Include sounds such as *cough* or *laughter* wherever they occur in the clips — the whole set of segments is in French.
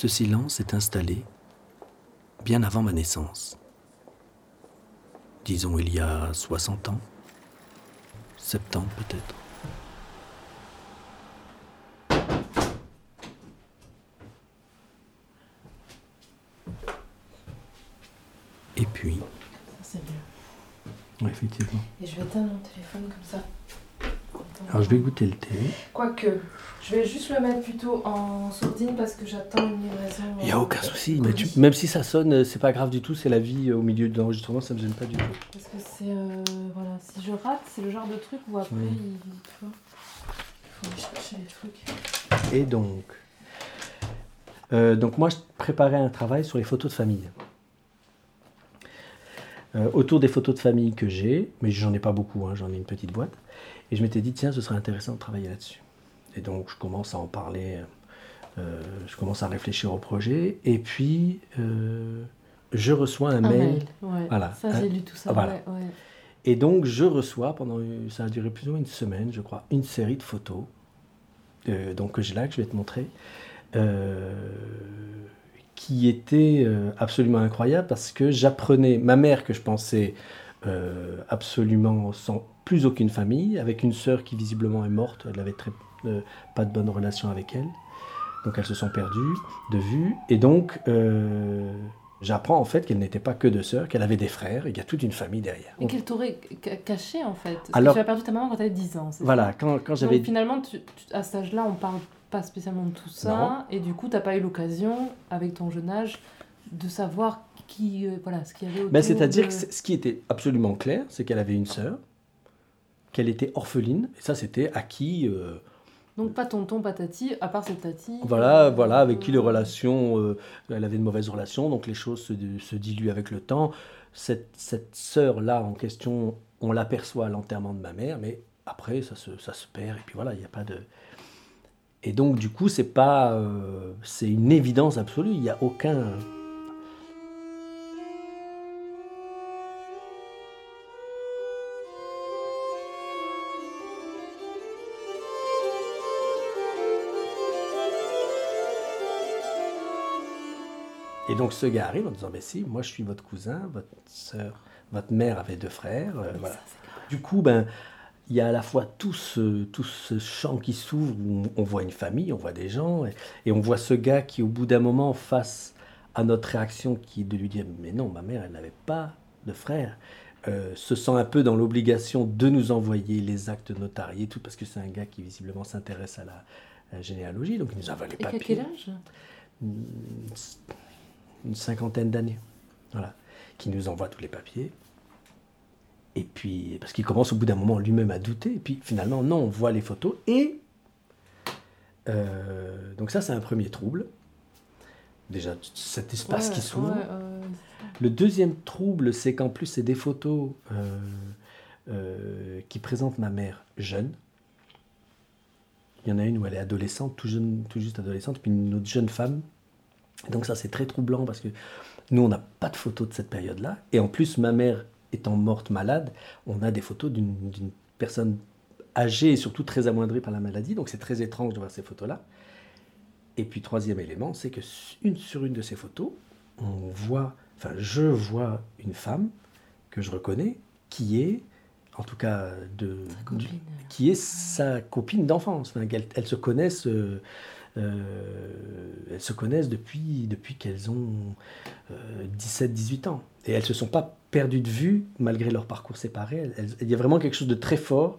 Ce silence s'est installé bien avant ma naissance. Disons il y a 60 ans, 70 ans peut-être. Et puis, Ça, c'est bien. ouais, effectivement. Et je vais éteindre mon téléphone comme ça. Alors je vais goûter le thé. Quoique, je vais juste le mettre plutôt en sourdine parce que j'attends une livraison. Il n'y a euh, aucun souci. Mais tu- même si ça sonne, euh, c'est pas grave du tout. C'est la vie euh, au milieu de l'enregistrement, ça me gêne pas du tout. Parce que c'est. euh, voilà, si je rate, c'est le genre de truc où après, Oui. il tu vois, il faut aller chercher les trucs. Et donc, euh, donc moi, je préparais un travail sur les photos de famille. Euh, autour des photos de famille que j'ai, mais j'en ai pas beaucoup, hein, j'en ai une petite boîte. Et je m'étais dit, tiens, ce serait intéressant de travailler là-dessus. Et donc, je commence à en parler, euh, je commence à réfléchir au projet. Et puis, euh, je reçois un, Un mail. mail, ouais. Voilà. Ça, j'ai lu tout ça. Ah, voilà. ouais, ouais. Et donc, je reçois pendant, ça a duré plus ou moins une semaine, je crois, une série de photos, euh, donc que j'ai là, que je vais te montrer, qui étaient euh, absolument incroyables parce que j'apprenais, ma mère que je pensais absolument sans plus aucune famille, avec une sœur qui visiblement est morte, elle avait très, euh, pas de bonne relation avec elle, donc elles se sont perdues de vue, et donc euh, j'apprends en fait qu'elle n'était pas que deux sœurs, qu'elle avait des frères, et qu'il y a toute une famille derrière. Et qu'elle t'aurait ca- caché en fait. Parce Alors- que tu as perdu ta maman quand tu avais 10 ans. Voilà, quand, quand j'avais Donc finalement, tu- tu- à cet âge-là, on parle pas spécialement de tout ça. Et du coup, t'as pas eu l'occasion, avec ton jeune âge, de savoir qui, euh, voilà, ce qu'il y avait autour Ben, C'est-à-dire de- que ce qui était absolument clair, c'est qu'elle avait une sœur, qu'elle était orpheline, et ça c'était acquis, euh, Donc pas tonton, pas tati, à part cette tati. voilà, euh, voilà, avec qui les relations, euh, elle avait de mauvaises relations, donc les choses se, se diluent avec le temps. Cette, cette sœur-là en question, on l'aperçoit à l'enterrement de ma mère, mais après ça se, ça se perd, et puis voilà, il n'y a pas de... Et donc du coup, c'est pas... euh, c'est une évidence absolue, il n'y a aucun... Et donc ce gars arrive en disant, mais si, moi je suis votre cousin, votre sœur, votre mère avait deux frères, euh, voilà. Ça. Du coup, ben, il y a à la fois tout ce, tout ce champ qui s'ouvre, où on, voit une famille, on voit des gens, et, et on voit ce gars qui, au bout d'un moment, face à notre réaction, qui est de lui dire, mais non, ma mère, elle n'avait pas de frère, euh, se sent un peu dans l'obligation de nous envoyer les actes notariés, tout parce que c'est un gars qui visiblement s'intéresse à la, à la généalogie, donc il nous envoie les Et papiers quel âge? Une cinquantaine d'années, voilà, qui nous envoie tous les papiers. Et puis, parce qu'il commence au bout d'un moment lui-même à douter, et puis finalement, non, on voit les photos, et euh, donc ça, c'est un premier trouble. Déjà, cet espace Ouais, qui s'ouvre. ouais, ouais. Le deuxième trouble, c'est qu'en plus, c'est des photos euh, euh, qui présentent ma mère jeune. Il y en a une où elle est adolescente, tout, jeune, tout juste adolescente, puis une autre jeune femme. Donc ça, c'est très troublant parce que nous, on n'a pas de photos de cette période-là. Et en plus, ma mère étant morte malade, on a des photos d'une personne âgée et surtout très amoindrie par la maladie. Donc c'est très étrange de voir ces photos-là. Et puis troisième élément, c'est que une sur une de ces photos, on voit, enfin je vois une femme que je reconnais qui est, en tout cas de, Sa copine. du- qui est sa copine d'enfance. Enfin, elles, se connaissent, euh, elles se connaissent depuis, depuis qu'elles ont 17-18 ans. Et elles se sont pas perdues de vue malgré leur parcours séparé. Il y a vraiment quelque chose de très fort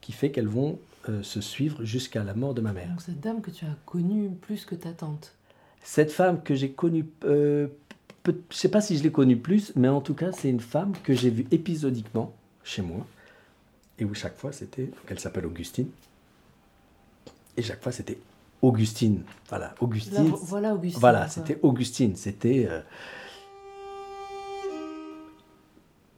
qui fait qu'elles vont euh, se suivre jusqu'à la mort de ma mère. Donc cette dame que tu as connue plus que ta tante. Cette femme que j'ai connue, euh, je sais pas si je l'ai connue plus, mais en tout cas, c'est une femme que j'ai vue épisodiquement chez moi, et où chaque fois c'était, elle s'appelle Augustine, et chaque fois c'était Augustine, voilà, Là, Augustine, voilà Augustine. voilà, c'était Augustine, c'était, euh,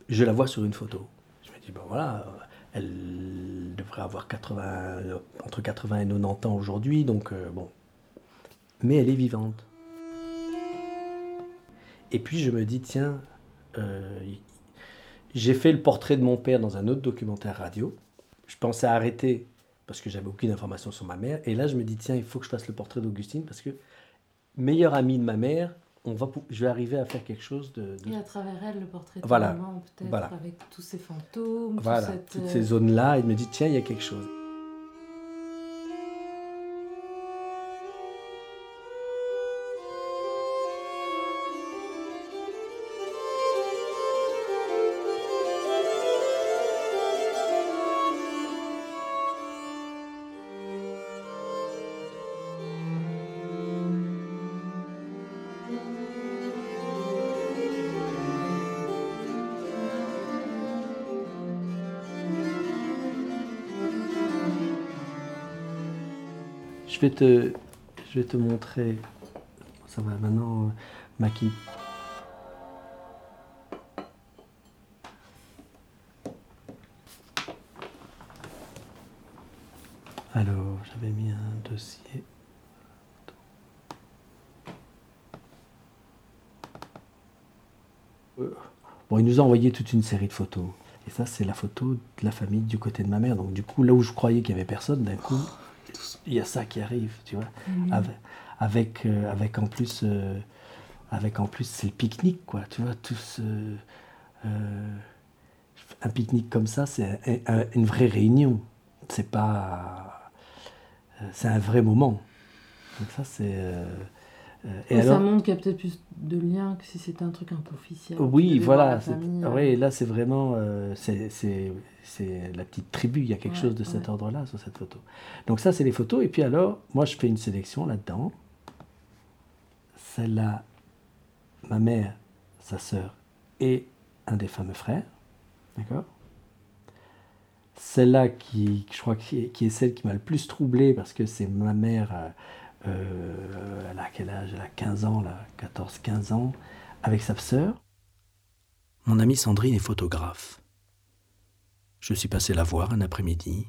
je la vois sur une photo, je me dis bon voilà, elle devrait avoir 80, euh, entre 80 et 90 ans aujourd'hui, donc euh, bon, mais elle est vivante. Et puis je me dis, tiens, euh, j'ai fait le portrait de mon père dans un autre documentaire radio. Je pensais arrêter parce que j'avais aucune information sur ma mère. Et là, je me dis, tiens, il faut que je fasse le portrait d'Augustine parce que meilleure amie de ma mère, on va, je vais arriver à faire quelque chose de. Et à travers elle, le portrait de Voilà. maman, peut-être, Voilà. avec tous ces fantômes, cette, toutes ces zones-là, il me dit tiens, il y a quelque chose. Vais te, je vais te montrer. Ça va maintenant, euh, Maki. Alors, j'avais mis un dossier. Euh, Bon, il nous a envoyé toute une série de photos. Et ça, c'est la photo de la famille du côté de ma mère. Donc, du coup, là où je croyais qu'il n'y avait personne, d'un coup, il y a ça qui arrive, tu vois. Mhm. Avec, avec, euh, avec en plus, euh, avec en plus, c'est le pique-nique, quoi. Tu vois, tout ce, euh, un pique-nique comme ça, c'est un- un- une vraie réunion. C'est pas, euh, c'est un vrai moment. Donc ça, c'est. Euh, et alors, ça montre qu'il y a peut-être plus de liens que si c'était un truc un peu officiel. Oui, voilà. famille, ouais, euh, là, c'est vraiment, euh, c'est, la petite tribu. Il y a quelque Ouais, chose de cet ouais. ordre-là sur cette photo. Donc ça, c'est les photos. Et puis alors, moi, je fais une sélection là-dedans. Celle-là, ma mère, sa sœur et un des fameux frères. D'accord? Celle-là, qui, je crois, qui est, qui est celle qui m'a le plus troublé parce que c'est ma mère, euh, elle a quel âge? Elle a 15 ans, là, 14-15 ans, avec sa sœur? Mon amie Sandrine est photographe. Je suis passé la voir un après-midi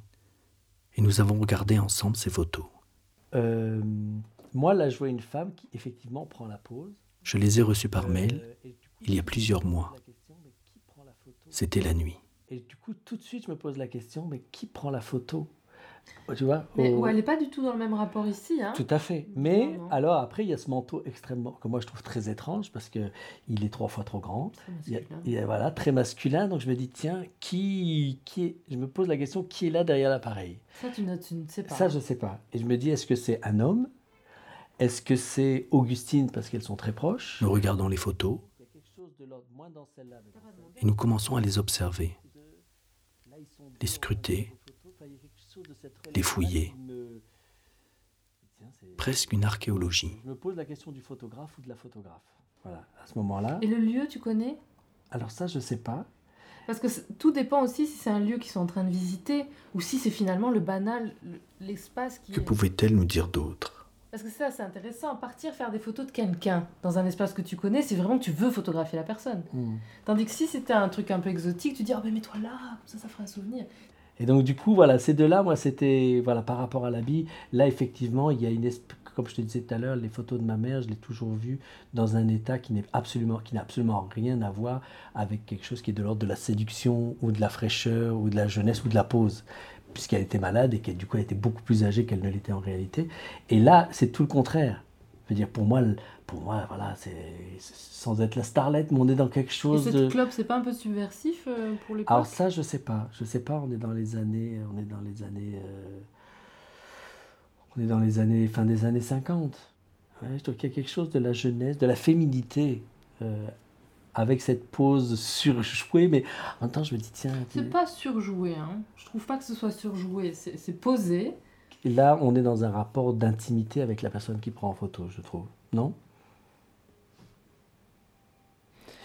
et nous avons regardé ensemble ses photos. Euh, moi, là, je vois une femme qui, effectivement, prend la pose. Je les ai reçus par mail Euh, coup, il y a plusieurs mois. C'était la nuit. Et du coup, tout de suite, je me pose la question, mais qui prend la photo? Tu vois Mais au- elle n'est pas du tout dans le même rapport ici. Hein. Tout à fait. Mais Non, non. alors après, il y a ce manteau extrêmement que moi je trouve très étrange parce que il est trois fois trop grand. Très Il y a- masculin. il y a- voilà, très masculin. Donc je me dis tiens, qui, qui est Je me pose la question qui est là derrière l'appareil? Ça, tu ne tu ne sais pas. Ça, je sais pas. Et je me dis est-ce que c'est un homme? Est-ce que c'est Augustine parce qu'elles sont très proches? Nous regardons les photos Il y a quelque chose de l'ordre moins dans celle-là. mais dans celle-là. et nous commençons à les observer, les scruter, les fouiller. presque une archéologie. Je me pose la question du photographe ou de la photographe. Voilà, à ce moment-là. Et le lieu, tu connais? Alors ça, je sais pas. Parce que tout dépend aussi si c'est un lieu qu'ils sont en train de visiter ou si c'est finalement le banal, le- l'espace qui Que est- pouvait-elle nous dire d'autre Parce que ça, c'est intéressant. Partir faire des photos de quelqu'un dans un espace que tu connais, c'est vraiment que tu veux photographier la personne. Tandis que si c'était un truc un peu exotique, tu dis, oh, mais mets-toi là, comme ça, ça fera un souvenir. Et donc du coup, voilà, ces deux-là, moi, c'était, voilà, par rapport à l'habit, là, effectivement, il y a une, esp- comme je te disais tout à l'heure, les photos de ma mère, je l'ai toujours vue dans un état qui n'est absolument, qui n'a absolument rien à voir avec quelque chose qui est de l'ordre de la séduction ou de la fraîcheur ou de la jeunesse ou de la pose, puisqu'elle était malade et qu'elle, du coup, était beaucoup plus âgée qu'elle ne l'était en réalité. Et là, c'est tout le contraire. Je veux dire, pour moi, pour moi, voilà, c'est sans être la starlette, mais on est dans quelque Et chose cette de. clope, c'est pas un peu subversif euh, pour l'époque? Alors ça, je sais pas. Je sais pas. On est dans les années. On est dans les années. euh, on est dans les années fin des années 50. Ouais, je trouve qu'il y a quelque chose de la jeunesse, de la féminité, euh, avec cette pose surjouée. Mais en même temps, je me dis tiens. C'est pas surjoué, hein. Je trouve pas que ce soit surjoué. C'est c'est Là, on est dans un rapport d'intimité avec la personne qui prend en photo, je trouve. Non?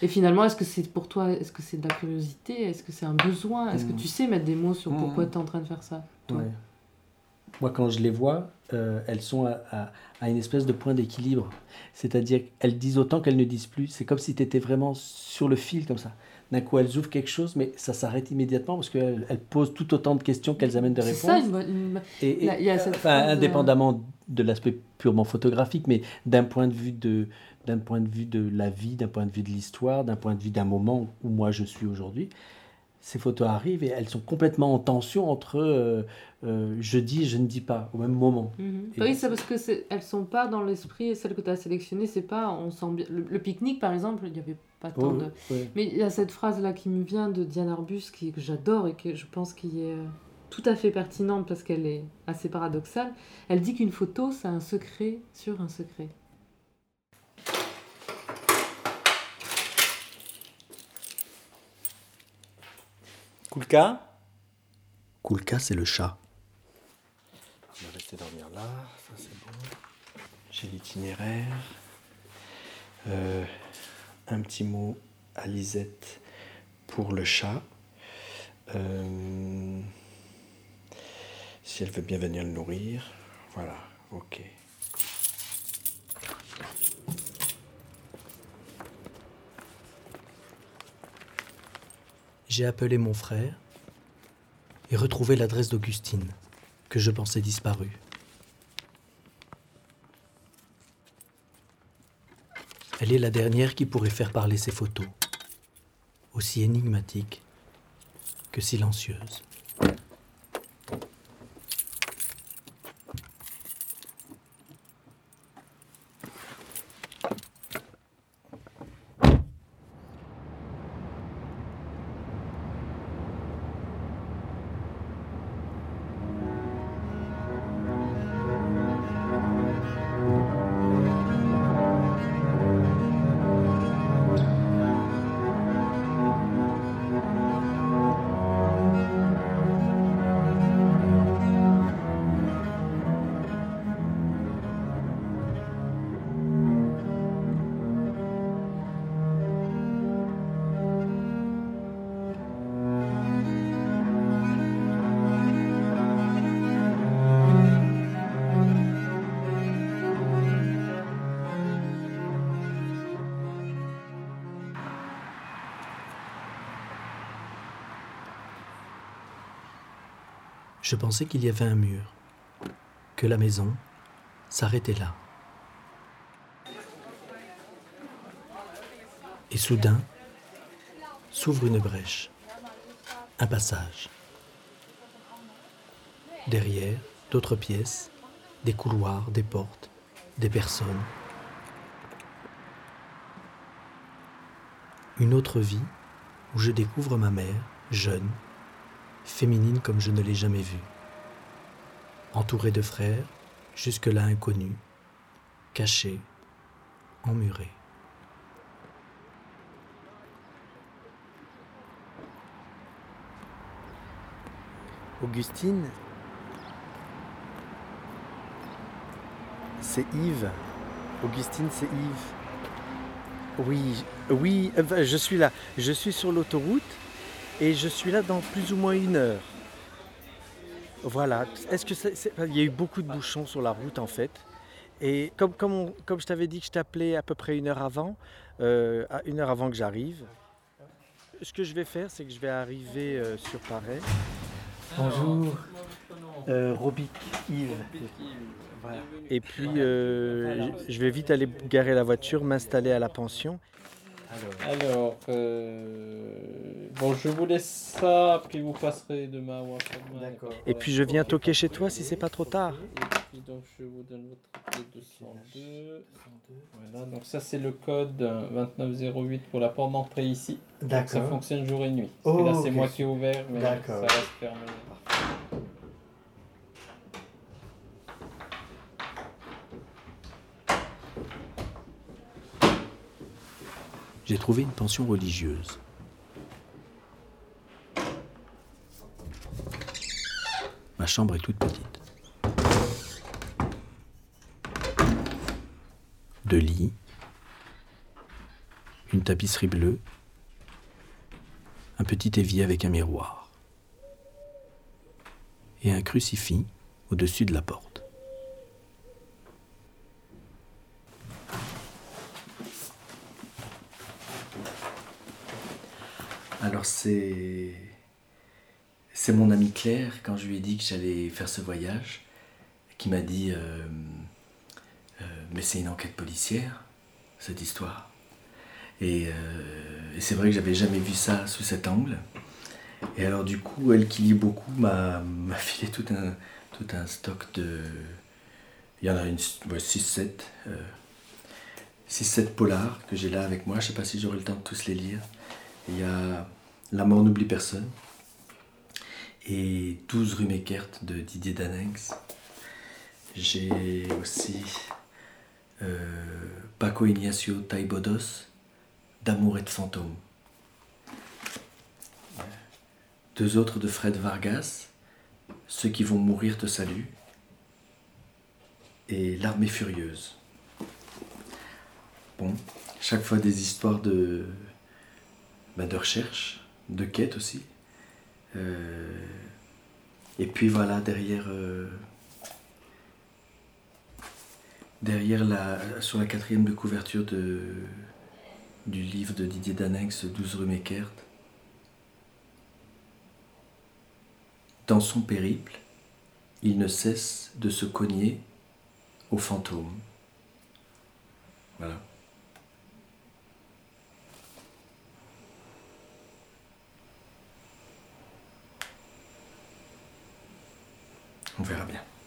Et finalement, est-ce que c'est pour toi, est-ce que c'est de la curiosité? Est-ce que c'est un besoin? Est-ce que Mm. tu sais mettre des mots sur pourquoi Mm. tu es en train de faire ça toi? Ouais. Moi, quand je les vois, euh, elles sont à, à- à une espèce de point d'équilibre. C'est-à-dire qu'elles disent autant qu'elles ne disent plus. C'est comme si tu étais vraiment sur le fil, comme ça. D'un coup, elles ouvrent quelque chose, mais ça s'arrête immédiatement parce qu'elles elles posent tout autant de questions qu'elles amènent de C'est réponses. ça, une bonne- une- Et, et- Là, il y a cette enfin, phrase, indépendamment de l'aspect purement photographique, mais d'un point de vue de d'un point de vue de la vie, d'un point de vue de l'histoire, d'un point de vue d'un moment où moi je suis aujourd'hui, ces photos arrivent et elles sont complètement en tension entre euh, euh, je dis et je ne dis pas au même moment. Mhm. Et Oui, c'est parce que c'est- elles sont pas dans l'esprit, celles que tu as sélectionnées, c'est pas, on sent bien. Le, le pique-nique, par exemple, il n'y avait pas tant de. ouais. Mais il y a cette phrase-là qui me vient de Diane Arbus, qui, que j'adore et que je pense qui est euh, tout à fait pertinente parce qu'elle est assez paradoxale. Elle dit qu'une photo, c'est un secret sur un secret. Koulka Koulka, c'est le chat. On va rester dormir là, ça c'est bon. J'ai l'itinéraire. Euh, un petit mot à Lisette pour le chat. Euh, si elle veut bien venir le nourrir. Voilà, ok. J'ai appelé mon frère et retrouvé l'adresse d'Augustine, que je pensais disparue. Elle est la dernière qui pourrait faire parler ses photos, aussi énigmatiques que silencieuses. Je pensais qu'il y avait un mur, que la maison s'arrêtait là. Et soudain, s'ouvre une brèche, un passage. Derrière, d'autres pièces, des couloirs, des portes, des personnes. Une autre vie où je découvre ma mère, jeune, féminine comme je ne l'ai jamais vue. Entourée de frères, jusque-là inconnus, cachés, emmurés. Augustine C'est Yves. Augustine, c'est Yves. Oui, oui, euh, je suis là. Je suis sur l'autoroute et je suis là dans plus ou moins une heure. Voilà. Est-ce que c'est- c'est- il y a eu beaucoup de bouchons sur la route en fait. Et comme, comme, on- comme je t'avais dit que je t'appelais à peu près une heure avant, euh, à une heure avant que j'arrive, ce que je vais faire, c'est que je vais arriver euh, sur Paris. Bonjour. Euh, Robic Yves. Voilà. Et puis, euh, je je vais vite aller garer la voiture, m'installer à la pension. Alors, euh, bon, je vous laisse ça, puis vous passerez demain ou après-demain. D'accord. Et puis, je viens toquer chez toi si c'est pas trop tard. Et puis, donc, je vous donne votre clé 202. Voilà, donc ça, c'est le code euh, 2908 pour la porte d'entrée ici. Ça fonctionne jour et nuit. Parce que là, Oh, c'est moi qui ai ouvert, mais ça D'accord. reste fermé. J'ai trouvé une pension religieuse. Chambre est toute petite. Deux lits, une tapisserie bleue, un petit évier avec un miroir et un crucifix au-dessus de la porte. Alors c'est c'est mon amie Claire quand je lui ai dit que j'allais faire ce voyage qui m'a dit euh, euh, mais c'est une enquête policière cette histoire et, euh, et c'est vrai que j'avais jamais vu ça sous cet angle Et alors du coup, elle qui lit beaucoup m'a *laughs* filé tout un, tout un stock de... Il y en a une 6-7. 6-7 polars que j'ai là avec moi. Je ne sais pas si j'aurai le temps de tous les lire. Il y a La mort n'oublie personne et 12 rue Meckert de Didier Danex. J'ai aussi euh, Paco Ignacio Taibodos D'amour et de fantômes. Deux autres de Fred Vargas, Ceux qui vont mourir te saluent et L'armée furieuse. Bon, chaque fois des histoires de, bah, de recherche, de quête aussi. Euh, et puis voilà, derrière, euh, derrière la, sur la quatrième de couverture de, du livre de Didier Danex, 12 rue Meckert, dans son périple, il ne cesse de se cogner aux fantômes. Voilà. On verra bien.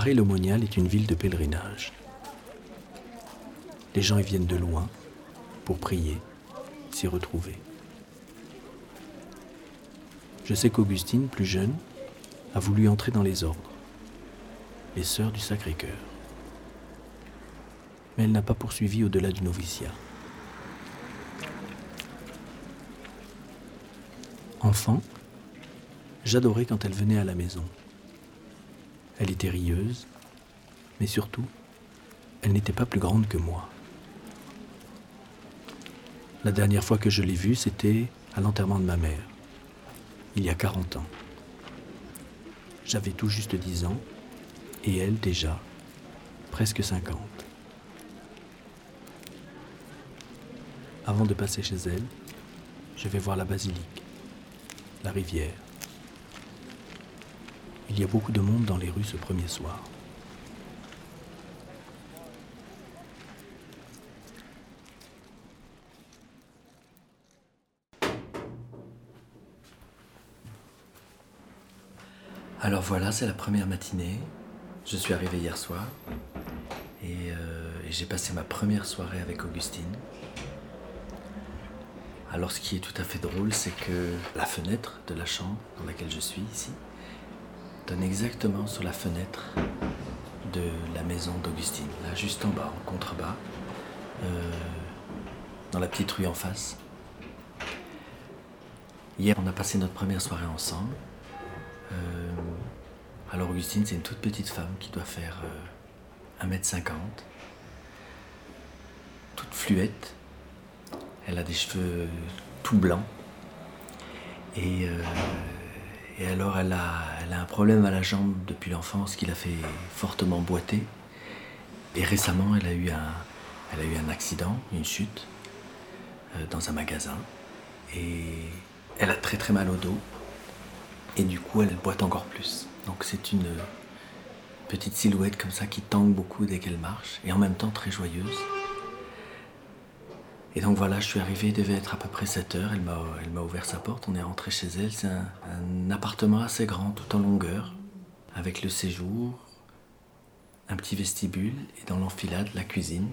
Paris-le-Monial est une ville de pèlerinage. Les gens y viennent de loin pour prier, s'y retrouver. Je sais qu'Augustine, plus jeune, a voulu entrer dans les ordres, les sœurs du Sacré-Cœur. Mais elle n'a pas poursuivi au-delà du noviciat. Enfant, j'adorais quand elle venait à la maison. Elle était rieuse, mais surtout, elle n'était pas plus grande que moi. La dernière fois que je l'ai vue, c'était à l'enterrement de ma mère, il y a 40 ans. J'avais tout juste 10 ans, et elle déjà, presque 50. Avant de passer chez elle, je vais voir la basilique, la rivière, il y a beaucoup de monde dans les rues ce premier soir. Alors voilà, c'est la première matinée. Je suis arrivé hier soir et, euh, et j'ai passé ma première soirée avec Augustine. Alors ce qui est tout à fait drôle, c'est que la fenêtre de la chambre dans laquelle je suis ici, exactement sur la fenêtre de la maison d'Augustine, là juste en bas, en contrebas, euh, dans la petite rue en face. Hier, on a passé notre première soirée ensemble. Euh, alors Augustine, c'est une toute petite femme qui doit faire 1m50, euh, toute fluette. Elle a des cheveux tout blancs. Et et alors, elle a, un problème à la jambe depuis l'enfance qui l'a fait fortement boiter. Et récemment, elle a eu un, elle a eu un accident, une chute, euh, dans un magasin. Et elle a très très mal au dos. Et du coup, elle boite encore plus. Donc, c'est une petite silhouette comme ça qui tangue beaucoup dès qu'elle marche. Et en même temps, très joyeuse. Et donc voilà, je suis arrivé, il devait être à peu près 7 heures, elle m'a, elle m'a ouvert sa porte, on est rentré chez elle. C'est un, appartement assez grand, tout en longueur, avec le séjour, un petit vestibule et dans l'enfilade, la cuisine.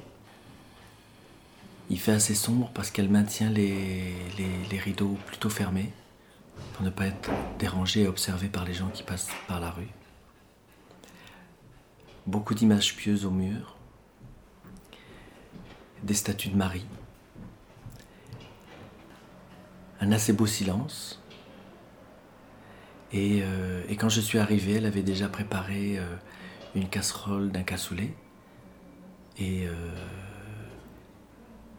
Il fait assez sombre parce qu'elle maintient les, les, rideaux plutôt fermés pour ne pas être dérangée et observée par les gens qui passent par la rue. Beaucoup d'images pieuses au mur des statues de Marie. Un assez beau silence. Et, euh, quand je suis arrivé, elle avait déjà préparé euh, une casserole d'un cassoulet. Et, euh,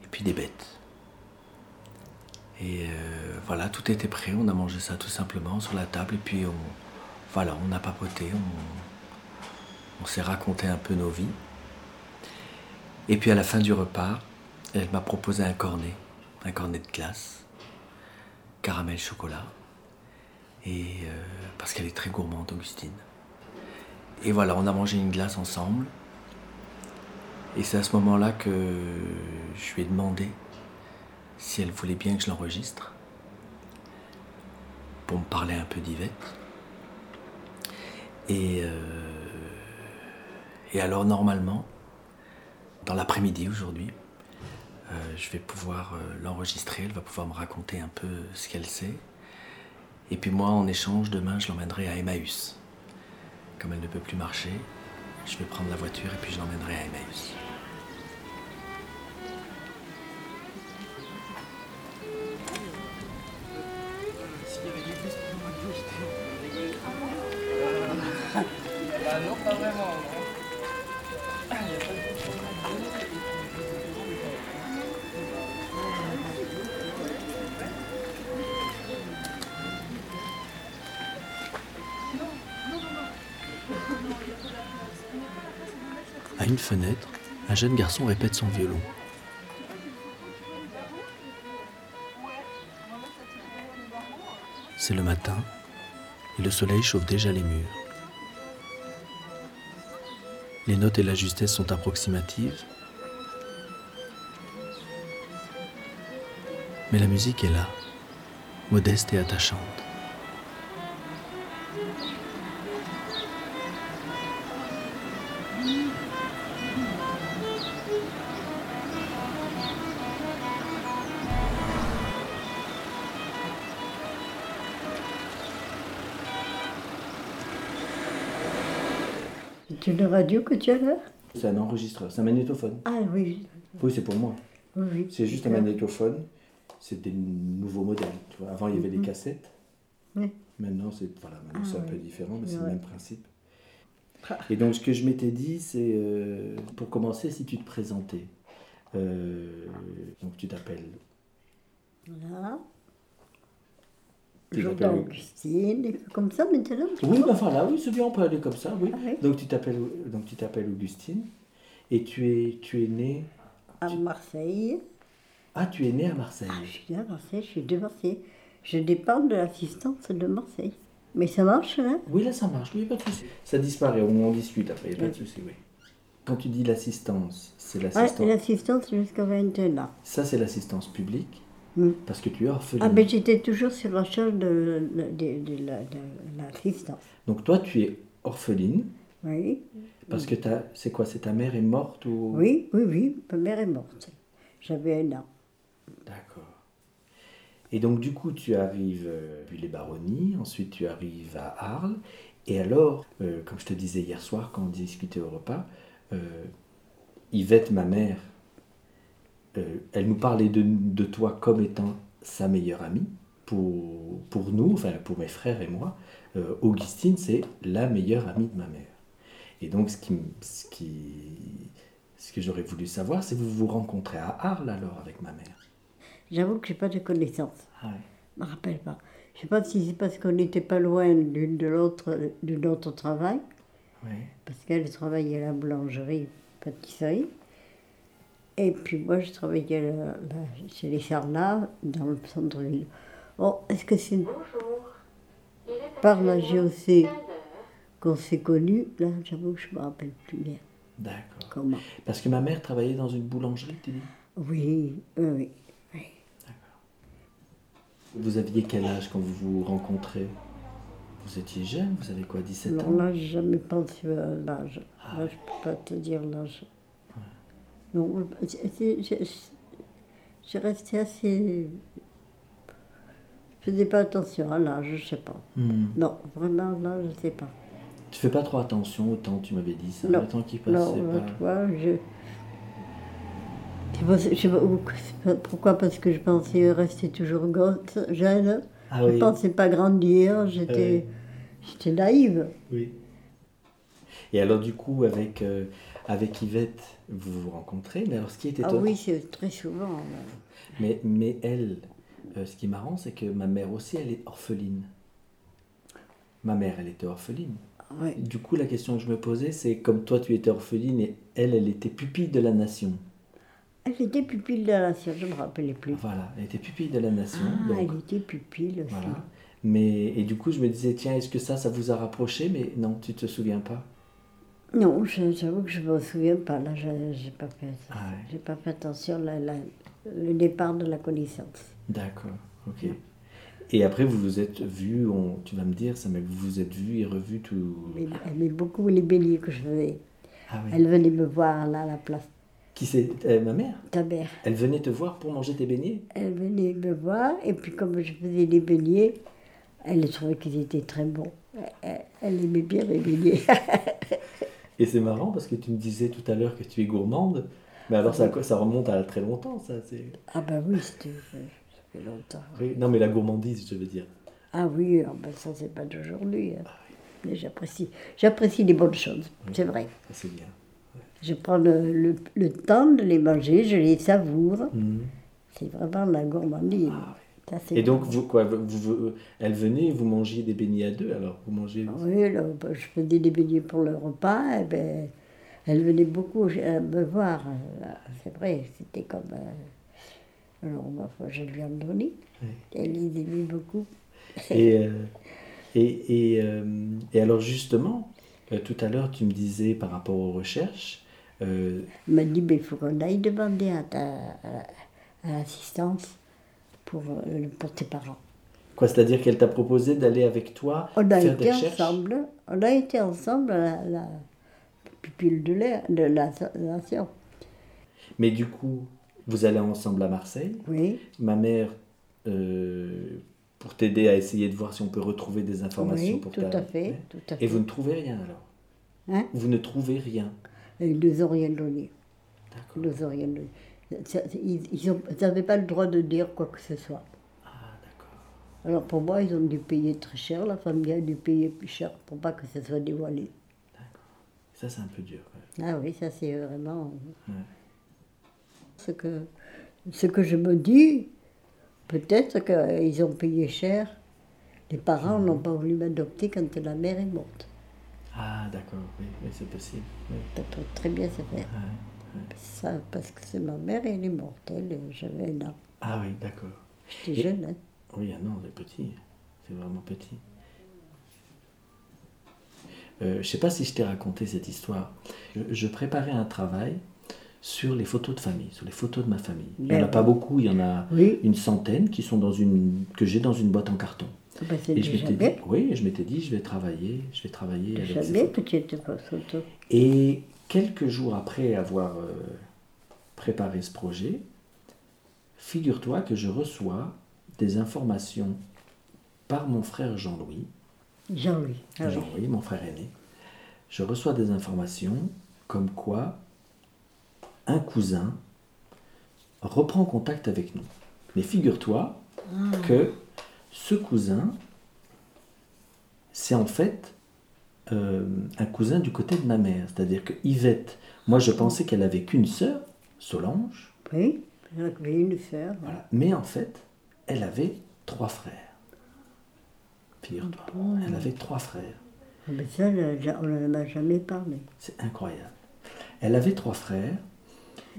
et puis des bêtes. Et voilà, tout était prêt. On a mangé ça tout simplement sur la table. Et puis on, voilà, on a papoté. On s'est raconté un peu nos vies. Et puis à la fin du repas, elle m'a proposé un cornet, un cornet de glace, caramel chocolat, et euh, parce qu'elle est très gourmande, Augustine. Et voilà, on a mangé une glace ensemble. Et c'est à ce moment-là que je lui ai demandé si elle voulait bien que je l'enregistre pour me parler un peu d'Yvette. Et, euh, et alors normalement, dans l'après-midi aujourd'hui. Euh, je vais pouvoir euh, l'enregistrer, elle va pouvoir me raconter un peu ce qu'elle sait. Et puis moi, en échange, demain, je l'emmènerai à Emmaüs. Comme elle ne peut plus marcher, je vais prendre la voiture et puis je l'emmènerai à Emmaüs. Une fenêtre, un jeune garçon répète son violon. C'est le matin et le soleil chauffe déjà les murs. Les notes et la justesse sont approximatives, mais la musique est là, modeste et attachante. Radio que tu as là C'est un enregistreur, c'est un magnétophone. Ah oui. Oui, c'est pour moi. Oui, C'est juste un magnétophone. C'est des nouveaux modèles. Tu vois. Avant, il y avait des mhm. cassettes. Oui. Maintenant, c'est voilà, ah un peu différent, mais c'est le même principe. Ah. Et donc, ce que je m'étais dit, c'est euh, pour commencer, si tu te présentais. Euh, donc, tu t'appelles. Voilà. Jourdan Augustine, comme ça maintenant Oui, ben voilà, oui, c'est bien, on peut aller comme ça, oui. Ah donc tu t'appelles donc tu t'appelles Augustine et tu es tu es née à Marseille. Ah, tu es née à Marseille. Ah, je suis née à Marseille, je suis de Marseille. Je dépends de l'assistance de Marseille. Mais ça marche, là Oui, là ça marche, oui, pas de souci. Ça disparaît, on en discute après, pas de souci, oui. Quand tu dis l'assistance, c'est l'assistance. Ah, l'assistance jusqu'à 21 ans. Ça, c'est l'assistance publique. Parce que tu es orpheline. Ah, mais j'étais toujours sur la charge de, de, l'assistance. Donc toi, tu es orpheline. Oui. Parce que c'est quoi C'est ta mère est morte ou? Oui, oui, oui. Ma mère est morte. J'avais un an. D'accord. Et donc du coup, tu arrives euh, puis les baronnies, ensuite tu arrives à Arles. Et alors, euh, comme je te disais hier soir quand on discutait au repas, euh, Yvette, ma mère, euh, elle nous parlait de, toi comme étant sa meilleure amie. Pour, pour nous, enfin pour mes frères et moi, euh, Augustine, c'est la meilleure amie de ma mère. Et donc, ce, qui, ce, qui, ce que j'aurais voulu savoir, c'est vous vous rencontrez à Arles alors avec ma mère J'avoue que je n'ai pas de connaissances. Ah Je ne me rappelle pas. Je ne sais pas si c'est parce qu'on n'était pas loin l'une de l'autre, de notre travail. Parce qu'elle travaillait à la boulangerie, pâtisserie. Et puis moi, je travaillais chez les Sarnats, dans le centre-ville. Bon, est-ce que c'est par la GOC qu'on s'est connus Là, j'avoue que je ne me rappelle plus bien. D'accord. Comment? Parce que ma mère travaillait dans une boulangerie, tu dis? Oui, oui, oui. D'accord. Vous aviez quel âge quand vous vous rencontrez? Vous étiez jeune Vous avez quoi, 17 ans? Non, là, n'ai jamais pensé à l'âge. Ah là, je ne peux pas te dire l'âge. Donc, j'ai resté assez. Je faisais pas attention à l'âge, je sais pas. Hmm. Non, vraiment, là, je sais pas. Tu fais pas trop attention au temps, tu m'avais dit ça, non. le temps qui passe. Non, pas... tu vois, je. Je sais pas, pourquoi? Parce que je pensais rester toujours jeune. Ah je ne pensais pas grandir. J'étais j'étais naïve. Oui. Et alors du coup, avec, euh, avec Yvette, vous vous rencontrez. Mais alors ce qui était... Ah oui, c'est très souvent. Mais, mais elle, euh, ce qui est marrant, c'est que ma mère aussi, elle est orpheline. Ma mère, elle était orpheline. Du coup, la question que je me posais, c'est comme toi, tu étais orpheline et elle, elle était pupille de la nation. Elle était pupille de la nation, je ne me rappelais plus. Voilà, elle était pupille de la nation. Ah, elle était pupille aussi. Mais, et du coup, je me disais, tiens, est-ce que ça, ça vous a rapproché? Mais non, tu te souviens pas? Non, j'avoue que je ne me souviens pas. Là, je n'ai pas, fait, ah pas fait attention la, le départ de la connaissance. D'accord, ok. Et après, vous vous êtes vu, tu vas me dire ça, mais vous vous êtes vu et revu tout. Elle aimait beaucoup les béliers que je faisais. Ah elle venait me voir là à la place. Qui c'est? Euh, Ma mère? Ta mère. Elle venait te voir pour manger tes beignets? Elle venait me voir, et puis comme je faisais les beignets, elle trouvait qu'ils étaient très bons. Elle, aimait bien les beignets. *laughs* et c'est marrant parce que tu me disais tout à l'heure que tu es gourmande. Mais alors, ça, ça remonte à très longtemps, ça. Ah, ben oui, c'était longtemps. non, mais la gourmandise, je veux dire. Ah oui, ah ben ça, c'est pas d'aujourd'hui. Hein. Ah mais j'apprécie, j'apprécie les bonnes choses, c'est vrai. C'est bien. Je prends le, le, temps de les manger, je les savoure. Mhm. C'est vraiment la gourmandise. Ah et donc, vous, quoi, vous, elle venait, vous mangiez des beignets à deux, alors vous mangez Oui, ben, je faisais des beignets pour le repas, et ben, elle venait beaucoup me voir. C'est vrai, c'était comme... Euh, alors, je lui en donnais. Elle les aimait beaucoup. Et, euh, et, et, euh, et, alors, justement, euh, tout à l'heure, tu me disais par rapport aux recherches. Euh, Elle m'a dit il faut qu'on aille demander à, ta, à, l'assistance pour, pour tes parents. Quoi, c'est-à-dire qu'elle t'a proposé d'aller avec toi on a faire été des recherches ensemble, On a été ensemble à la, pupille de l'air, de la nation. Mais du coup, vous allez ensemble à Marseille. Oui. Ma mère, euh, pour t'aider à essayer de voir si on peut retrouver des informations oui, pour tout à fait, tout à fait. Et vous ne trouvez rien alors hein? Vous ne trouvez rien Ils ne nous ont rien donné. Ils nous ont rien donné. Ils n'avaient pas le droit de dire quoi que ce soit. Ah, d'accord. Alors pour moi, ils ont dû payer très cher, la famille a dû payer plus cher pour pas que ce soit dévoilé. D'accord. Ça, c'est un peu dur. Ah oui, ça, c'est vraiment. Ouais. Ce que, ce que je me dis, peut-être qu'ils ont payé cher. Les parents n'ont pas voulu m'adopter quand la mère est morte. Ah, d'accord, oui, c'est possible. Ça peut très bien se faire. Ça, parce que c'est ma mère, elle est morte, elle, j'avais un an. Ah oui, d'accord. J'étais jeune, hein. Oui, un an, c'est petit. C'est vraiment petit. Euh, je ne sais pas si je t'ai raconté cette histoire. je préparais un travail sur les photos de famille, sur les photos de ma famille. Il n'y en a pas beaucoup, il y en a une centaine qui sont dans une, que j'ai dans une boîte en carton. Bah, et je m'étais dit, oui, je m'étais dit, je vais travailler, je vais travailler avec ces photos. que tu étais pas photo. Et quelques jours après avoir euh, préparé ce projet, figure-toi que je reçois des informations par mon frère Jean-Louis. Jean-Louis. Ah Jean-Louis, mon frère aîné. Je reçois des informations comme quoi un cousin reprend contact avec nous. Mais figure-toi ah. que ce cousin, c'est en fait euh, un cousin du côté de ma mère. C'est-à-dire que Yvette, moi je pensais qu'elle avait qu'une sœur, Solange. Oui, elle avait une sœur. Mais en fait, elle avait trois frères. Figure-toi, elle avait trois frères. Ah, mais ça, on n'en a jamais parlé. C'est incroyable. Elle avait trois frères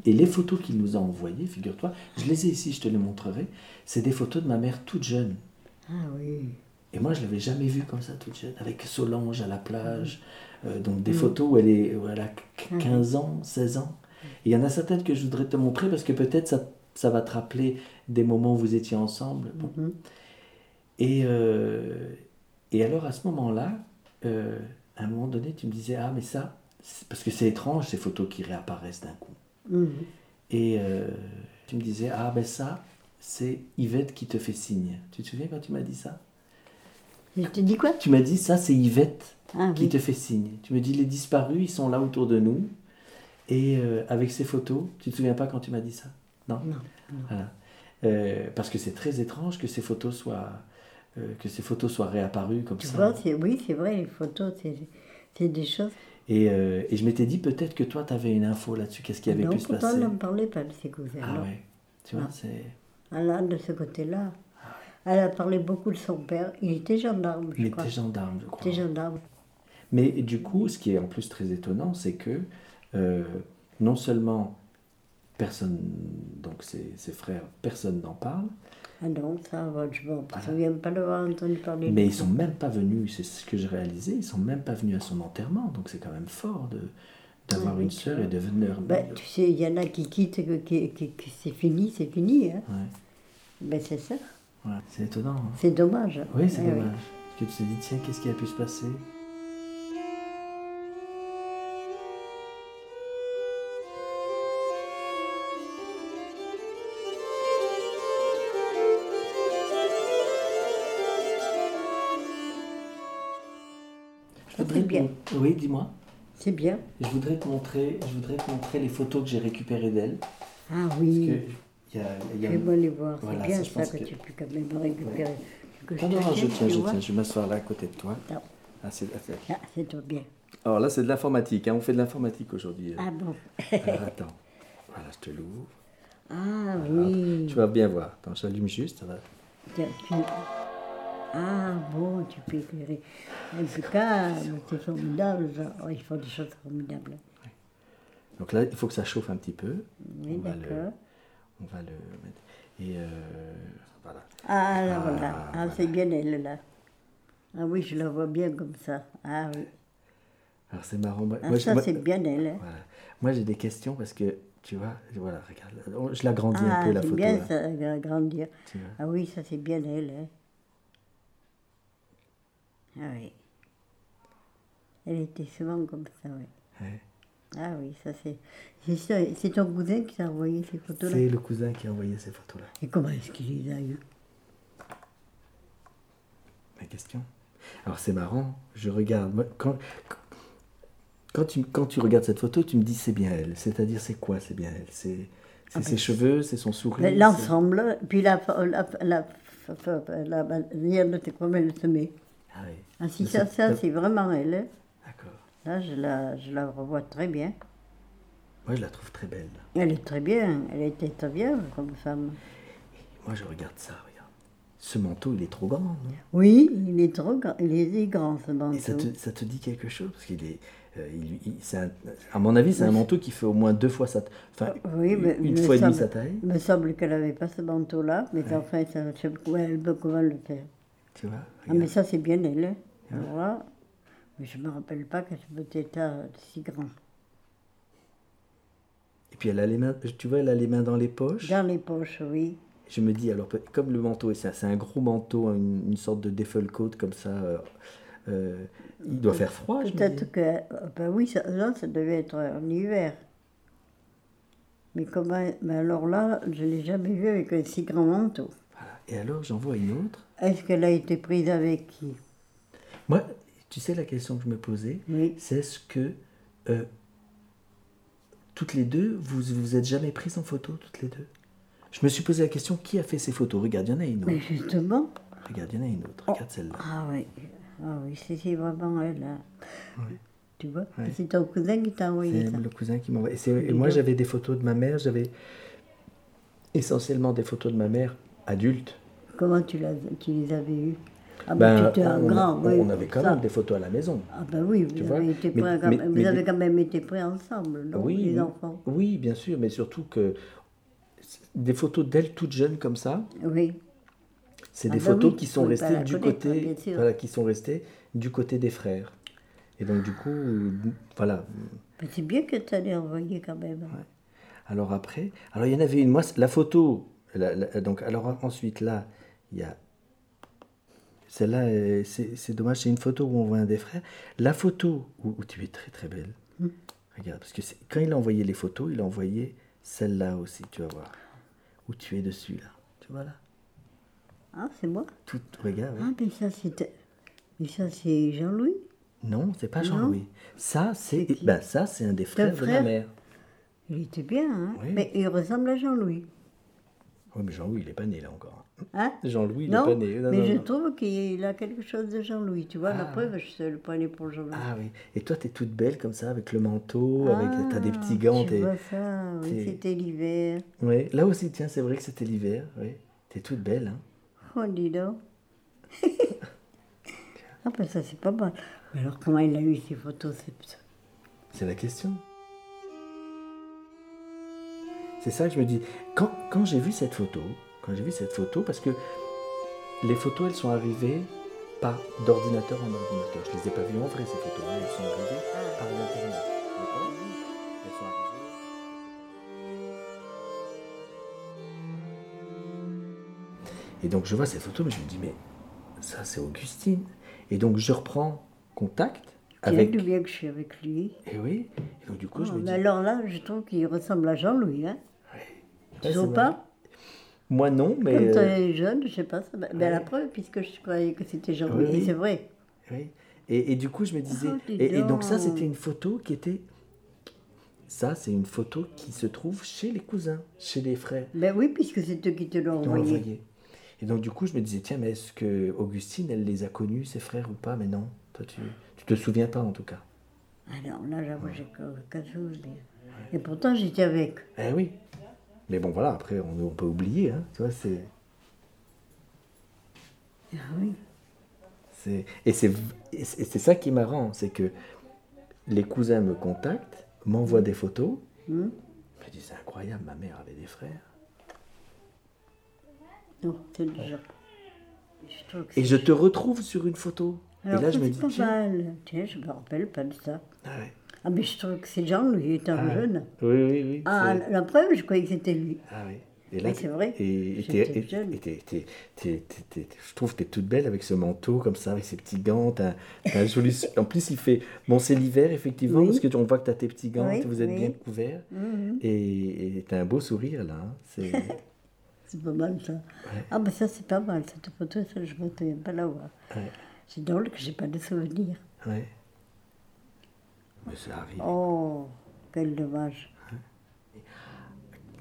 et les photos qu'il nous a envoyées, figure-toi, je les ai ici, je te les montrerai, c'est des photos de ma mère toute jeune. Ah oui. Et moi, je l'avais jamais vue comme ça, toute jeune, avec Solange à la plage. Euh, donc des mm. photos où elle, est, a 15 ah ans, 16 ans. il y en a certaines que je voudrais te montrer parce que peut-être ça, ça va te rappeler des moments où vous étiez ensemble. Mm-hmm. Et, euh, et alors à ce moment-là, euh, à un moment donné, tu me disais, ah mais ça, parce que c'est étrange ces photos qui réapparaissent d'un coup. Mhm. Et tu me disais, ah ben ça, c'est Yvette qui te fait signe. Tu te souviens quand tu m'as dit ça? Je te dis quoi? Tu m'as dit, ça c'est Yvette ah qui te fait signe. Tu me dis, les disparus, ils sont là autour de nous. Et euh, avec ces photos, tu te souviens pas quand tu m'as dit ça? Non? Non. Euh, parce que c'est très étrange que ces photos soient, euh, que ces photos soient réapparues comme tu ça. Vois, oui, c'est vrai, les photos, c'est des choses. Et, et, je m'étais dit peut-être que toi, tu avais une info là-dessus. Qu'est-ce qui avait pu se passer Non, on n'en parlait pas de ces cousins. Ah ouais. Tu vois, c'est. Là, de ce côté-là. Elle a parlé beaucoup de son père. Il était gendarme, je Il était gendarme, je crois. Il était gendarme. Mais du coup, ce qui est en plus très étonnant, c'est que euh, non seulement personne, donc ses, ses frères, personne n'en parle. Ah non, ça, je ne me souviens pas d'avoir entendu parler. Mais ils sont même pas venus, c'est ce que j'ai réalisé, ils sont même pas venus à son enterrement. Donc c'est quand même fort de d'avoir une sœur et de venir. Ben, tu sais, il y en a qui quittent, que, que, c'est fini, c'est fini. Hein. Ouais. Ben, c'est ça. Ouais, c'est étonnant. Hein. C'est dommage. Oui, c'est eh dommage. Parce que tu te dis, tiens, qu'est-ce qui a pu se passer? C'est bien. Oui, dis-moi. C'est bien. Je voudrais te montrer, je voudrais te montrer les photos que j'ai récupérées d'elle. Ah oui. Parce que y a, y a... Je les voir. c'est bien ça, que, tu peux quand même récupérer. non, non, je tiens, je tiens. Je vais m'asseoir là à côté de toi. Non. Ah, c'est ah, toi bien. Alors là, c'est de l'informatique. Hein. On fait de l'informatique aujourd'hui. Ah bon Alors attends. Voilà, je te l'ouvre. Ah oui. Tu vas bien voir. Attends, j'allume juste. Ça va. tu... Ah bon, tu peux éclairer. En tout cas, c'est formidable. Oh, ils font des choses formidables. Donc là, il faut que ça chauffe un petit peu. Oui, d'accord. On va le mettre. Et euh, voilà. Ah, là, ah, voilà. Ah, c'est bien elle, là. Ah oui, je la vois bien comme ça. Ah oui. Alors c'est marrant. Moi, ah, ça, c'est bien elle. Hein. Voilà. Moi, j'ai des questions parce que, tu vois, voilà, regarde. Je l'agrandis un peu, la photo. c'est bien ça, agrandir. Ah oui, ça, c'est bien elle. Hein. Ah oui. Elle était souvent comme ça, oui. Ah oui, ça c'est. C'est ton cousin qui t'a envoyé ces photos-là C'est le cousin qui a envoyé ces photos-là. Et comment est-ce qu'il les a eues Ma question. Alors c'est marrant, je regarde. Quand, quand, tu, quand tu regardes cette photo, tu me dis c'est bien elle. C'est-à-dire c'est quoi c'est bien elle C'est ah ses ben, cheveux, c'est son sourire L'ensemble, puis la, la, la, la, la, elle se met. Ah oui. Ah si, ça, ça c'est vraiment elle. Hein. D'accord. Là, je la, je la revois très bien. Moi, je la trouve très belle. Elle est très bien. Elle était très bien comme femme. moi, je regarde ça, regarde. Ce manteau, il est trop grand, non? Oui, il est trop grand. Il est grand, ce manteau. Et ça te, ça te dit quelque chose? Parce qu'il est... Euh, il, à mon avis, c'est un manteau qui fait au moins deux fois sa taille. Enfin, oui, mais, une fois et demie sa taille. Il me semble qu'elle n'avait pas ce manteau-là, mais enfin, ça, elle peut comment le faire. Tu vois Ah, mais ça, c'est bien elle. Hein. Voilà. Mais je ne me rappelle pas qu'elle peut être si grand. Et puis elle a les mains, tu vois, elle a les mains dans les poches? Dans les poches, oui. Je me dis, alors, comme le manteau, c'est un gros manteau, une, sorte de coat comme ça, euh, euh, il doit faire froid. Peut-être que, ben oui, ça, ça devait être en hiver. Mais comment, mais alors là, je ne l'ai jamais vu avec un si grand manteau. Voilà. Et alors, j'en vois une autre. Est-ce qu'elle a été prise avec qui? Moi, tu sais la question que je me posais, c'est ce que euh, toutes les deux, vous vous êtes jamais prises en photo, toutes les deux? Je me suis posé la question, qui a fait ces photos? Regarde, il y en a une autre. Mais justement. Regarde, il y en a une autre. Regarde celle-là. Ah oui, ah oui c'est vraiment elle. Là. Oui. Tu vois? C'est ton cousin qui t'a envoyé ça. C'est le cousin qui m'a envoyé. Et moi, j'avais des photos de ma mère. J'avais essentiellement des photos de ma mère adulte. Comment tu, tu les avais eues ah ben, tu un on, grand, oui, on avait quand même des photos à la maison. Ah ben oui, vous, avez, été mais, mais, vous mais, avez quand même été prêts ensemble, non, oui, les enfants? Oui, bien sûr, mais surtout que des photos d'elle toutes jeunes comme ça. Oui. C'est ah des ben photos oui, qui sont restées du côté, voilà, qui sont restées du côté des frères. Et donc du coup, voilà. C'est bien que tu allais envoyer quand même. Ouais. Alors après, alors il y en avait une. Moi, la photo. La, la, donc alors ensuite là, il y a celle-là, c'est dommage, c'est une photo où on voit un des frères. La photo où, tu es très très belle, hmm. regarde, parce que quand il a envoyé les photos, il a envoyé celle-là aussi, tu vas voir, où tu es dessus là. Tu vois là Ah, c'est moi? Tout, regarde. Ah, mais ça c'est, mais ça c'est Jean-Louis? Non, c'est pas Jean-Louis. Ça c'est, ben ça c'est un des frères, de ma mère. Il était bien, hein mais il ressemble à Jean-Louis. Oui, mais Jean-Louis, il n'est pas né là encore. Hein Jean-Louis, il n'est pas né. mais je trouve qu'il a quelque chose de Jean-Louis. Tu vois, la ah. preuve, je sais le poignet pour Jean-Louis. Ah oui. Et toi, tu es toute belle comme ça, avec le manteau, avec tu as des petits gants. Tu vois ça, oui, c'était l'hiver. Oui, là aussi, tiens, c'est vrai que c'était l'hiver. Oui. Tu es toute belle. Hein. Oh, dis donc. *laughs* ah, ben ça, c'est pas mal. Mais alors, comment il a eu ces photos C'est la question. C'est ça que je me dis. Quand, quand j'ai vu cette photo, quand j'ai vu cette photo, parce que les photos, elles sont arrivées par d'ordinateur en ordinateur. Je ne les ai pas vues en vrai, ces photos. Hein. Elles sont arrivées par Internet. Elles sont arrivées. Et donc je vois cette photo, mais je me dis, mais ça c'est Augustine. Et donc je reprends contact avec... Bien, bien que je suis avec lui. Et oui. Et donc du coup, je oh, dis... Alors là, je trouve qu'il ressemble à Jean-Louis. Hein tu vois pas Moi non, mais. Comme tu es jeune, je sais pas. Ça... Ben, la preuve, puisque je croyais que c'était Jean-Louis. Et c'est vrai. Oui. Et, et, du coup, je me disais. Oh, et, donc, ça, c'était une photo qui était. Ça, c'est une photo qui se trouve chez les cousins, chez les frères. Ben oui, puisque c'est eux qui te l'ont envoyé. Et donc, du coup, je me disais, tiens, mais est-ce que Augustine, elle les a connus, ses frères ou pas? Mais non, toi, tu, tu te souviens pas en tout cas. Alors là, j'avoue, j'ai quelque chose. Et pourtant, j'étais avec. Eh oui. Mais bon, voilà, après, on, on peut oublier, hein, tu vois, c'est... Ah oui. Et c'est ça qui est marrant, c'est que les cousins me contactent, m'envoient des photos. Mmh. Je me dis, c'est incroyable, ma mère avait des frères. Non, déjà. et je te retrouve sur une photo. et là, je me dis. Pas mal. Tiens, je me rappelle pas de ça. Ah ouais. Ah, mais je trouve que c'est Jean, lui, étant ah, jeune. Oui, oui, oui. Ah, la preuve, je croyais que c'était lui. Ah oui. Et là, c'est vrai. Et, et, jeune. je trouve que tu es toute belle avec ce manteau, comme ça, avec ces petits gants. un joli... en plus, il fait. Bon, c'est l'hiver, effectivement, parce qu'on voit que tu as tes petits gants, que vous êtes bien couverts. Mhm. Et tu as un beau sourire, là. Hein. C'est. *laughs* c'est pas mal, ça. Ah, mais ça, c'est pas mal, cette photo, ça, je ne souviens pas la voir. C'est drôle que j'ai pas de souvenirs. Ouais. Mais ça arrive. Oh, quel dommage.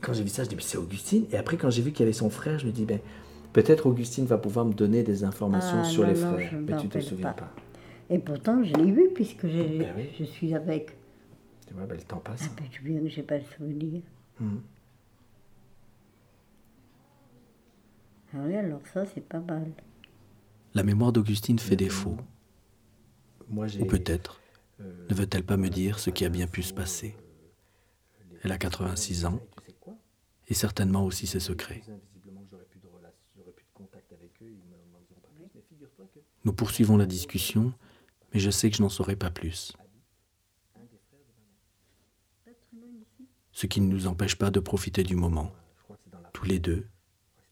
Quand j'ai vu ça, je dis, mais c'est Augustine. Et après, quand j'ai vu qu'il y avait son frère, je me dis, ben, peut-être Augustine va pouvoir me donner des informations ah, sur les frères. mais tu ne te souviens pas. Et pourtant, je l'ai vu puisque ben je suis avec. Tu vois, ben, le temps passe. Ah, ben, je bien que je n'ai pas le souvenir. Hum. Ah oui, alors ça, c'est pas mal. La mémoire d'Augustine fait défaut. Moi, Ou peut-être ne veut-elle pas me dire ce qui a bien pu se passer? Elle a 86 ans et certainement aussi ses secrets. Nous poursuivons la discussion, mais je sais que je n'en saurai pas plus. Ce qui ne nous empêche pas de profiter du moment, tous les deux,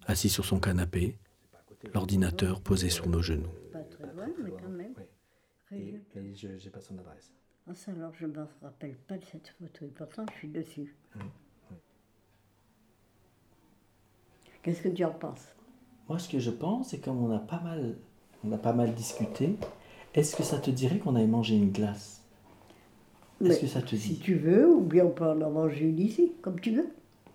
assis sur son canapé, l'ordinateur posé sur nos genoux. Et, je n'ai pas son adresse. Ah, ça, alors je ne me rappelle pas de cette photo, et pourtant je suis dessus. Mmh, Qu'est-ce que tu en penses? Moi, ce que je pense, c'est comme on a pas mal, on a pas mal discuté, est-ce que ça te dirait qu'on aille manger une glace? Est-ce que ça te dit? Si tu veux, ou bien on peut en manger une ici, comme tu veux.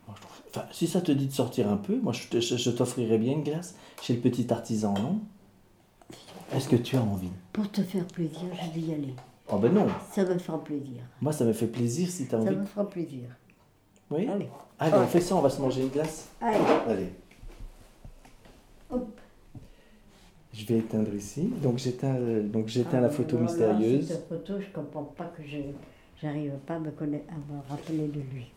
Enfin, si ça te dit de sortir un peu, moi je, je t'offrirais bien une glace chez le petit artisan, non? Est-ce que tu as envie Pour te faire plaisir, je vais y aller. Oh ben non. Ça me fera plaisir. Moi, ça me fait plaisir si tu as envie. Ça me fera plaisir. Oui Allez. Allez, on fait ça, on va se manger une glace. Allez. Allez. Hop. Je vais éteindre ici. Donc j'éteins, donc j'éteins la ah, photo mystérieuse. cette photo, je comprends pas que je n'arrive pas à me, connaître, à me rappeler de lui.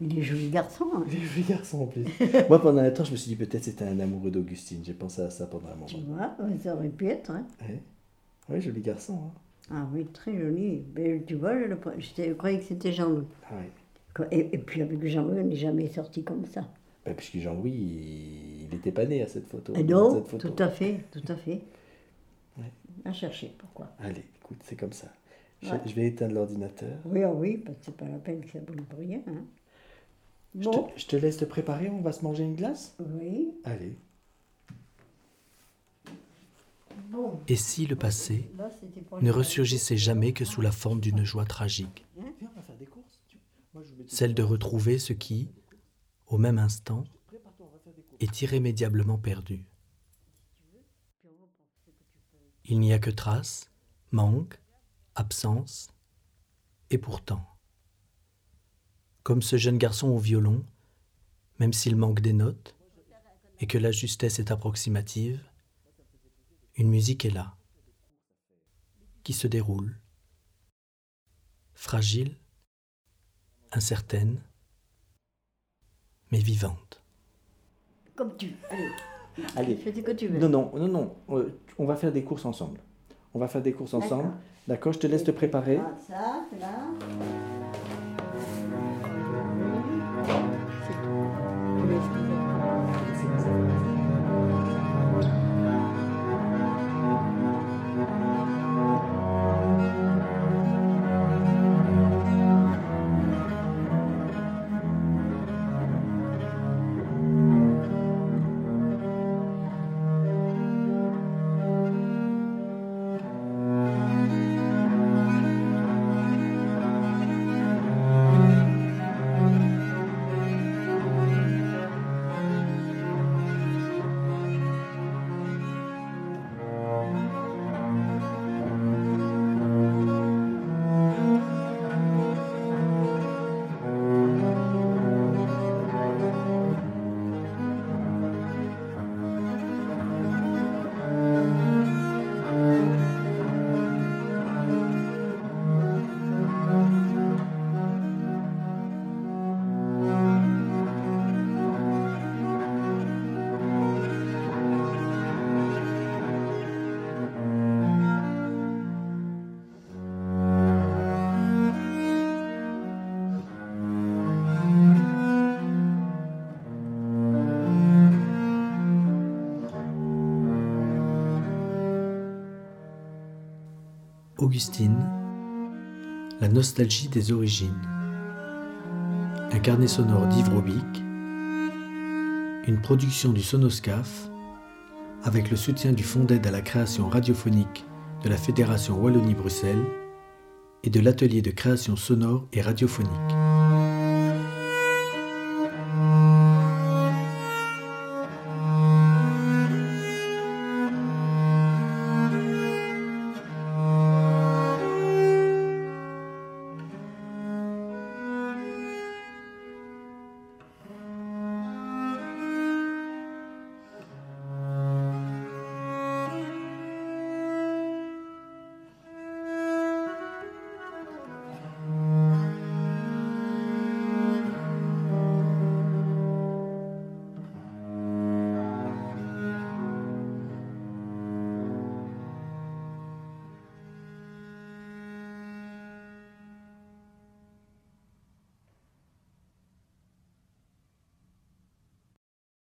Il est joli garçon. Hein. Il est joli garçon en plus. *laughs* Moi, pendant un temps, je me suis dit peut-être c'était un amoureux d'Augustine. J'ai pensé à ça pendant un moment. Tu vois, ça aurait pu être. Hein. Oui, joli garçon. Hein. Ah oui, très joli. Mais tu vois, je, croyais que c'était Jean-Louis. Ah, oui. et, puis avec Jean-Louis, on n'est jamais sorti comme ça. Ben, puisque Jean-Louis, il n'était pas né à cette photo. Et non, tout à fait, tout à fait. *laughs* Ouais. À chercher, pourquoi Allez, écoute, c'est comme ça. Je, vais éteindre l'ordinateur. Oui, ah oui, parce que c'est pas la peine que ça brûle pour rien. Hein. Je, te, laisse te préparer, on va se manger une glace? Oui. Allez. Et si le passé ne ressurgissait jamais que sous la forme d'une joie tragique? Celle de retrouver ce qui, au même instant, est irrémédiablement perdu. Il n'y a que trace, manque, absence, et pourtant, comme ce jeune garçon au violon, même s'il manque des notes, et que la justesse est approximative, une musique est là, qui se déroule, fragile, incertaine, mais vivante. Comme tu Allez. Allez. Fais que tu veux. Non, non, non, non. Euh, on va faire des courses ensemble. On va faire des courses ensemble. D'accord, je te laisse te préparer. Ça, là. Augustine, La nostalgie des origines. Un carnet sonore d'Yves Robic, une production du Sonoscaf avec le soutien du Fonds d'aide à la création radiophonique de la Fédération Wallonie-Bruxelles et de l'atelier de création sonore et radiophonique.